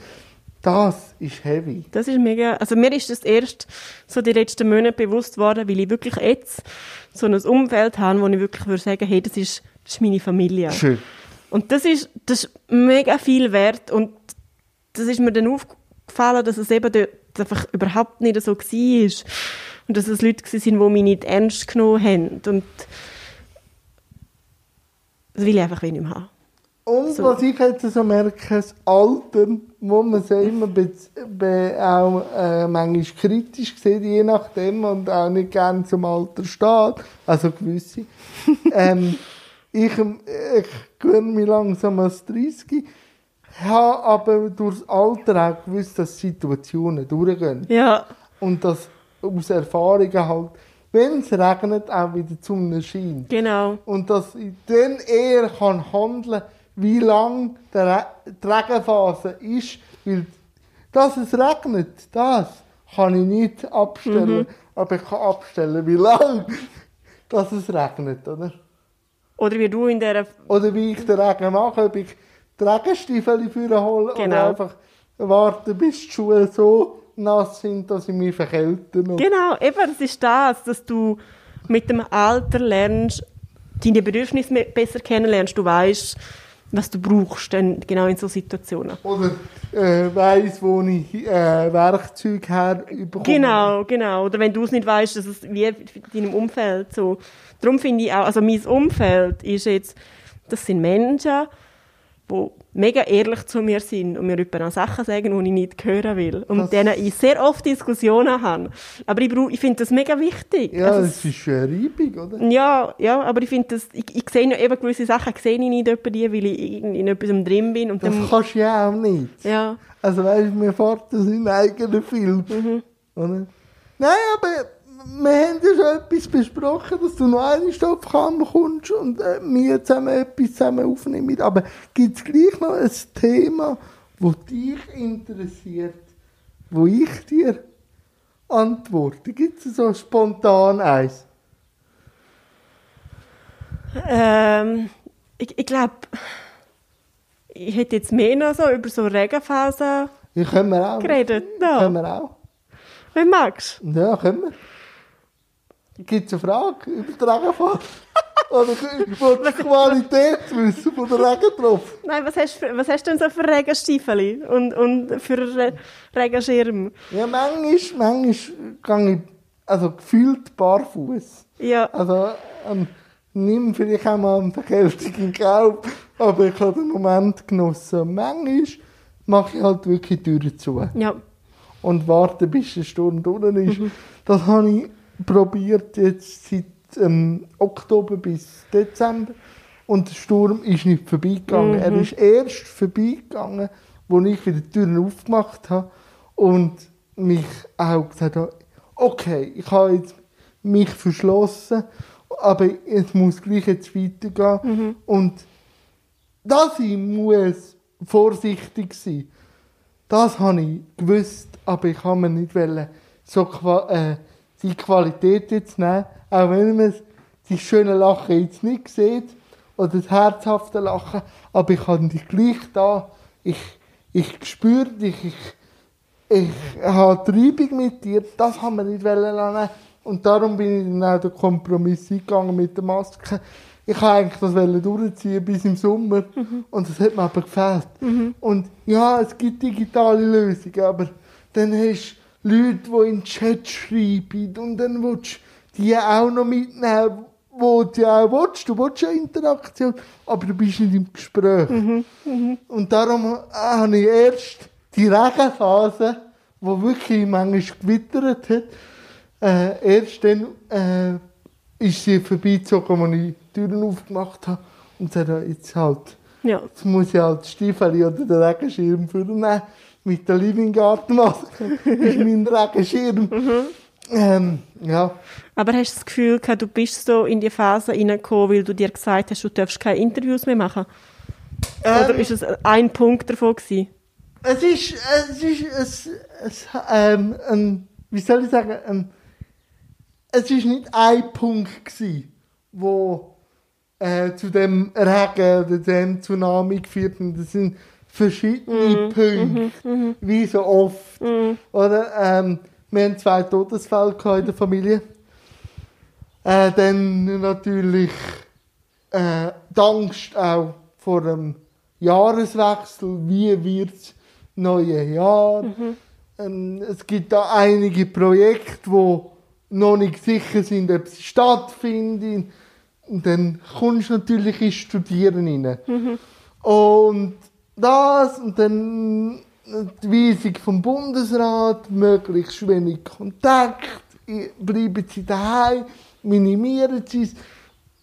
[SPEAKER 1] das ist heavy.
[SPEAKER 2] Das ist mega. Also mir ist das erst so die letzten Monate bewusst worden, weil ich wirklich jetzt so ein Umfeld habe, wo ich wirklich würde sagen, hey, das ist, das ist meine Familie.
[SPEAKER 1] Schön.
[SPEAKER 2] Und das ist, das ist mega viel wert und das ist mir dann aufgefallen, dass es eben dort einfach überhaupt nicht so war. Und dass es Leute waren, die mich nicht ernst genommen haben. Und das will ich einfach wenig mehr haben.
[SPEAKER 1] Und
[SPEAKER 2] So.
[SPEAKER 1] was ich jetzt so merke, das Alter, wo man ja immer auch äh, manchmal kritisch sieht, je nachdem, und auch nicht gerne zum Alter steht, also gewisse. ähm, ich, ich gewöhne mich langsam als 30, habe aber durch das Alter auch gewusst, dass Situationen durchgehen.
[SPEAKER 2] Ja,
[SPEAKER 1] Und dass aus Erfahrungen halt, wenn es regnet, auch wieder die Sonne scheint.
[SPEAKER 2] genau.
[SPEAKER 1] Und dass ich dann eher kann handeln kann, wie lang der die Regenphase ist. Weil, dass es regnet, das kann ich nicht abstellen. Aber ich kann abstellen, wie lang dass es regnet. Oder,
[SPEAKER 2] Oder wie du in dieser
[SPEAKER 1] oder wie ich den Regen mache, ob ich die Regenstiefel für hole
[SPEAKER 2] Genau.
[SPEAKER 1] oder einfach warten, bis die Schuhe so nass sind, dass ich mich verkälte.
[SPEAKER 2] Genau, eben, das ist das, dass du mit dem Alter lernst, deine Bedürfnisse besser kennenlernst. Du weißt, was du brauchst, dann genau in so Situationen.
[SPEAKER 1] Oder äh, weiss, wo ich äh, Werkzeug herbekomme.
[SPEAKER 2] Genau, genau. Oder wenn du es nicht weißt, dass es wie in deinem Umfeld so. Darum finde ich auch, also mein Umfeld ist jetzt, das sind Menschen, die mega ehrlich zu mir sind und mir auch Sachen sagen, die ich nicht hören will. Und mit denen ich sehr oft Diskussionen habe. Aber ich, ich finde das mega wichtig.
[SPEAKER 1] Ja,
[SPEAKER 2] Also
[SPEAKER 1] das ist schon eine Reibung, oder?
[SPEAKER 2] Ja, ja, aber ich finde das, ich, ich sehe ja eben gewisse Sachen, sehe ich nicht etwa die, weil ich in, in etwas drin bin und
[SPEAKER 1] Das
[SPEAKER 2] dann,
[SPEAKER 1] kannst du ja auch nicht.
[SPEAKER 2] ja,
[SPEAKER 1] Also weißt du, mir fährt das in eigenen Film.
[SPEAKER 2] Mhm.
[SPEAKER 1] Oder? Nein, aber wir haben ja schon etwas besprochen, dass du noch eine Stoffkammer kommst und äh, wir zusammen etwas zusammen aufnehmen. Aber gibt es gleich noch ein Thema, das dich interessiert, wo ich dir antworte? Gibt es so spontan eins?
[SPEAKER 2] ähm, ich, ich glaube, ich hätte jetzt mehr noch so über so Regenphasen
[SPEAKER 1] Ja, können wir auch.
[SPEAKER 2] geredet. Ja.
[SPEAKER 1] Können wir auch.
[SPEAKER 2] Wie magst
[SPEAKER 1] Ja, können wir. Gibt es eine Frage über die Regenfahrt? Oder du die Qualität wissen von der Regentropfen?
[SPEAKER 2] Nein, was hast, was hast du denn so für Regenstiefel und, und für Re Regenschirm?
[SPEAKER 1] Ja, manchmal, manchmal gehe ich also gefühlt barfuß.
[SPEAKER 2] Ja,
[SPEAKER 1] Also ähm, nimm vielleicht auch mal eine Verkältung in Kauf, aber ich habe den Moment genossen. Manchmal mache ich halt wirklich die Türen zu
[SPEAKER 2] ja,
[SPEAKER 1] und warte, bis der Sturm durch ist. Das habe ich probiert jetzt seit ähm, Oktober bis Dezember und der Sturm ist nicht vorbeigegangen. Er ist erst vorbeigegangen, als ich wieder die Türen aufgemacht habe und mich auch gesagt habe, okay, ich habe jetzt mich verschlossen, aber es muss gleich jetzt weitergehen. Und dass ich muss vorsichtig sein das habe ich gewusst, aber ich habe mir nicht wollen, so äh, die Qualität jetzt nehmen, auch wenn man die schöne Lachen jetzt nicht sieht oder das herzhafte Lachen, aber ich habe dich gleich da. Ich, ich spüre dich, ich, ich habe die Reibung mit dir, das haben wir nicht wollen lassen. Und darum bin ich dann auch den Kompromiss eingegangen mit der Maske. Ich wollte eigentlich das durchziehen bis im Sommer und das hat mir aber gefällt. Und ja, es gibt digitale Lösungen, aber dann hast du Leute, die in den Chat schreiben und dann willst du die auch noch mitnehmen, wo du auch willst. Du willst ja Interaktion, aber du bist nicht im Gespräch. Und darum habe ich erst die Regenphase, die wirklich manchmal gewittert hat, äh, erst dann äh, ist sie vorbeigezogen, als ich die Türen aufgemacht habe. Und hat jetzt halt,
[SPEAKER 2] Ja.
[SPEAKER 1] jetzt muss ich halt die Stiefel oder den Regenschirm vornehmen. Mit der Living Garden Maske ist mein Regenschirm. Ähm, ja.
[SPEAKER 2] Aber hast du das Gefühl gehabt, du bist so in die Phase reingekommen, weil du dir gesagt hast, du darfst keine Interviews mehr machen? Oder
[SPEAKER 1] Ähm,
[SPEAKER 2] ist es ein Punkt davon gewesen?
[SPEAKER 1] Es ist, es ist, es, es, ähm, ein, wie soll ich sagen, ein, es ist nicht ein Punkt gewesen, wo äh, zu dem Regen oder dem Tsunami geführt hat. Das sind verschiedene Punkte, wie so oft. Oder, ähm, wir haben zwei Todesfälle in der Familie. Äh, dann natürlich äh, die Angst auch vor dem Jahreswechsel. Wie wird das neue Jahr? Ähm, es gibt da einige Projekte, wo noch nicht sicher sind, ob sie stattfinden. Und dann kommst du natürlich ins Studieren rein. Und das und dann die Weisung vom Bundesrat, möglichst wenig Kontakt, bleiben sie daheim, minimieren sie es.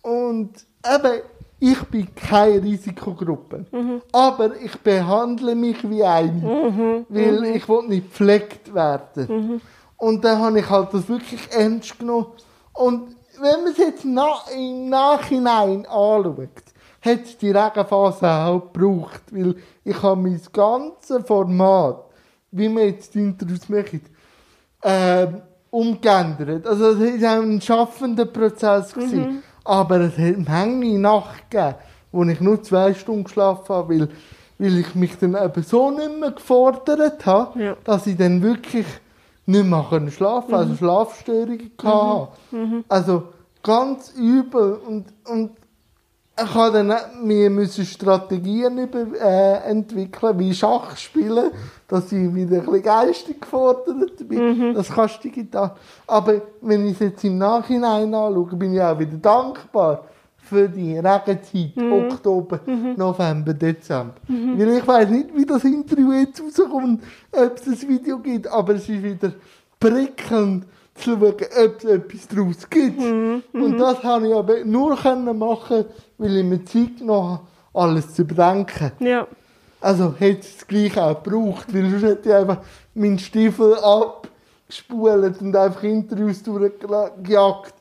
[SPEAKER 1] Und eben, ich bin keine Risikogruppe. Aber ich behandle mich wie eine, weil ich will nicht gepflegt werden. Und dann habe ich halt das wirklich ernst genommen. Und wenn man es jetzt na im Nachhinein anschaut, hat es die Regenphase auch gebraucht, weil ich habe mein ganzes Format, wie wir jetzt die Interviews machen, ähm, umgeändert. Also es war ein schaffender Prozess. Gewesen. Aber es hat eine Nacht gegeben, wo ich nur zwei Stunden geschlafen habe, weil, weil ich mich dann eben so nicht mehr gefordert habe,
[SPEAKER 2] Ja.
[SPEAKER 1] dass ich dann wirklich nicht mehr können schlafen also Schlafstörungen hatte. Also ganz übel. Und, und ich habe dann wir müssen Strategien über, äh, entwickeln, wie Schach spielen, dass ich wieder ein bisschen geistig gefordert bin. Das kannst du digital. Aber wenn ich es jetzt im Nachhinein anschaue, bin ich auch wieder dankbar für die Regenzeit, Oktober, November, Dezember. Weil ich weiß nicht, wie das Interview jetzt rauskommt, ob es ein Video gibt, aber es ist wieder prickelnd zu schauen, ob es etwas daraus gibt. Und das habe ich aber nur können machen, weil ich mir Zeit genommen habe, alles zu bedenken.
[SPEAKER 2] Ja.
[SPEAKER 1] Also hätte ich es gleich auch gebraucht, weil sonst hätte ich einfach meinen Stiefel abgespult und einfach Interviews durchgejagt.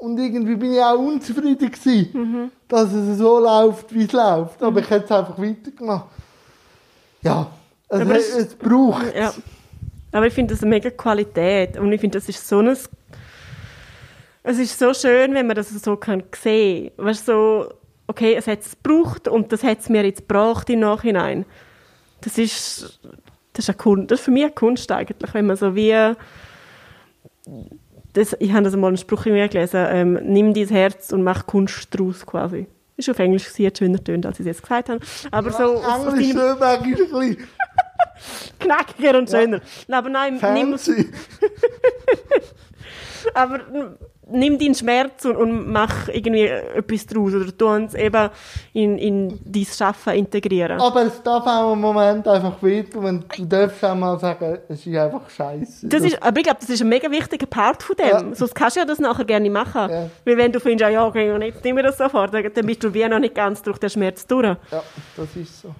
[SPEAKER 1] Und irgendwie bin ich auch unzufrieden gewesen, dass es so läuft, wie es läuft. Aber ich hätte es einfach weitergemacht. Ja, es,
[SPEAKER 2] Aber es-
[SPEAKER 1] es braucht
[SPEAKER 2] Ja. Aber ich finde das eine mega Qualität. Und ich finde, das ist so ein. Es ist so schön, wenn man das so kann sehen kann. Weißt du, so, okay, es hat es gebraucht und das hat es mir jetzt gebracht im Nachhinein. Das ist. Das ist, eine Kunst, das ist für mich eine Kunst eigentlich, wenn man so wie. Das, ich habe das mal einen Spruch in mir gelesen, ähm, nimm dein Herz und mach Kunst daraus quasi. Ist auf Englisch hat schöner tönt, als ich es jetzt gesagt habe. Aber so aus, aus
[SPEAKER 1] Englisch
[SPEAKER 2] deinem
[SPEAKER 1] manchmal ein bisschen
[SPEAKER 2] knackiger und
[SPEAKER 1] Ja.
[SPEAKER 2] schöner. Aber nein, nimm,
[SPEAKER 1] fancy.
[SPEAKER 2] aber n- nimm deinen Schmerz und, und mach irgendwie etwas daraus oder tu uns eben in, in dein Schaffen integrieren.
[SPEAKER 1] Aber es darf auch im Moment einfach wehtun, wenn du darfst auch mal sagen, es ist einfach scheiße.
[SPEAKER 2] Das ist, aber ich glaube, das ist ein mega wichtiger Part von dem.
[SPEAKER 1] Ja.
[SPEAKER 2] Sonst kannst du ja das nachher gerne machen.
[SPEAKER 1] Ja.
[SPEAKER 2] Weil wenn du findest, ja, okay, und jetzt nehmen wir das sofort, dann bist du wie noch nicht ganz durch den Schmerz durch.
[SPEAKER 1] Ja, das ist so.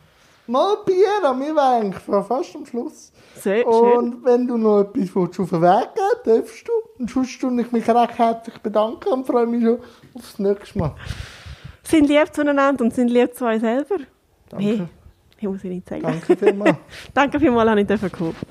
[SPEAKER 1] Mal Bier, waren eigentlich schon fast am Schluss.
[SPEAKER 2] Sehr schön.
[SPEAKER 1] Und wenn du noch etwas willst, auf den Weg geben darfst du. Und sonst tue ich mich recht herzlich bedanken und freue mich schon aufs nächste Mal.
[SPEAKER 2] Sind lieb zueinander und sind lieb zu euch selber.
[SPEAKER 1] Danke.
[SPEAKER 2] Hey, ich muss ich nicht sagen.
[SPEAKER 1] Danke vielmals.
[SPEAKER 2] Danke vielmals, dass ich kommen durfte.